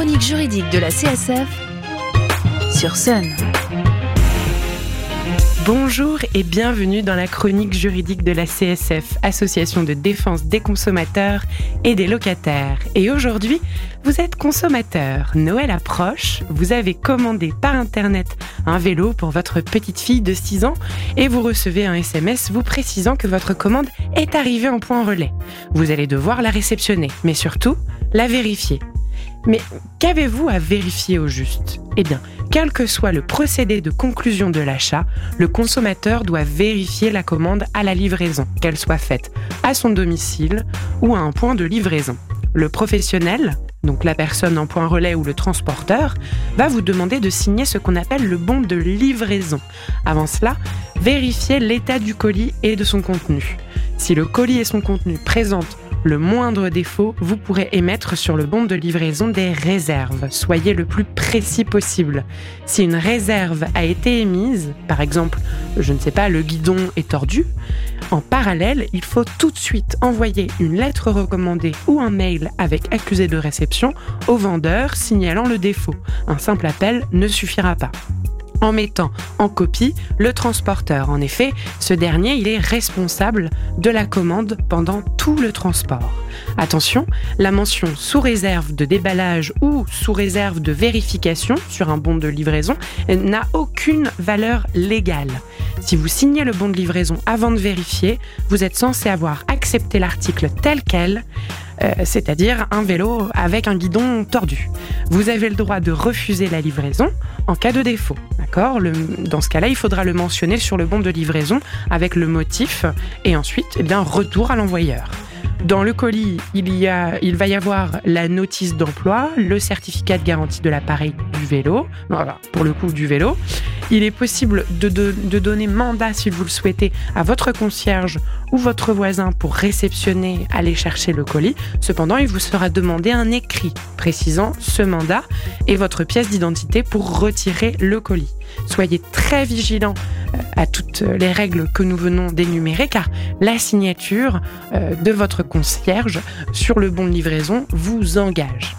chronique juridique de la CSF sur Sun. Bonjour et bienvenue dans la chronique juridique de la CSF, Association de défense des consommateurs et des locataires. Et aujourd'hui, vous êtes consommateur, Noël approche, vous avez commandé par Internet un vélo pour votre petite fille de 6 ans et vous recevez un SMS vous précisant que votre commande est arrivée en point relais. Vous allez devoir la réceptionner, mais surtout la vérifier. Mais qu'avez-vous à vérifier au juste? Eh bien, quel que soit le procédé de conclusion de l'achat, le consommateur doit vérifier la commande à la livraison, qu'elle soit faite à son domicile ou à un point de livraison. Le professionnel, donc la personne en point relais ou le transporteur, va vous demander de signer ce qu'on appelle le bon de livraison. Avant cela, vérifiez l'état du colis et de son contenu. Si le colis et son contenu présentent le moindre défaut, vous pourrez émettre sur le bon de livraison des réserves. Soyez le plus précis possible. Si une réserve a été émise, par exemple, je ne sais pas, le guidon est tordu, en parallèle, il faut tout de suite envoyer une lettre recommandée ou un mail avec accusé de réception au vendeur signalant le défaut. Un simple appel ne suffira pas en mettant en copie le transporteur. En effet, ce dernier, il est responsable de la commande pendant tout le transport. Attention, la mention sous réserve de déballage ou sous réserve de vérification sur un bon de livraison n'a aucune valeur légale. Si vous signez le bon de livraison avant de vérifier, vous êtes censé avoir accepté l'article tel quel, euh, c'est-à-dire un vélo avec un guidon tordu. Vous avez le droit de refuser la livraison en cas de défaut. Dans ce cas-là, il faudra le mentionner sur le bon de livraison avec le motif et ensuite, eh bien, retour à l'envoyeur. Dans le colis, il, y a, il va y avoir la notice d'emploi, le certificat de garantie de l'appareil du vélo, voilà, pour le coup du vélo. Il est possible de, de, donner mandat, si vous le souhaitez, à votre concierge ou votre voisin pour réceptionner, aller chercher le colis. Cependant, il vous sera demandé un écrit précisant ce mandat et votre pièce d'identité pour retirer le colis. Soyez très vigilants euh, à toutes les règles que nous venons d'énumérer car la signature euh, de votre concierge sur le bon de livraison vous engage.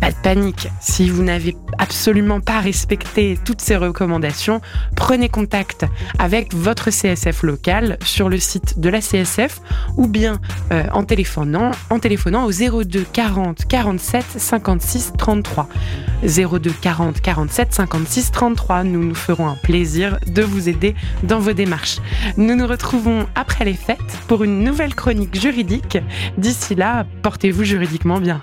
Pas de panique, si vous n'avez absolument pas respecté toutes ces recommandations, prenez contact avec votre CSF local sur le site de la CSF ou bien euh, en, téléphonant, en téléphonant au 02 40 47 56 33. 02 40 47 56 33. Nous nous ferons un plaisir de vous aider dans vos démarches. Nous nous retrouvons après les fêtes pour une nouvelle chronique juridique. D'ici là, portez-vous juridiquement bien.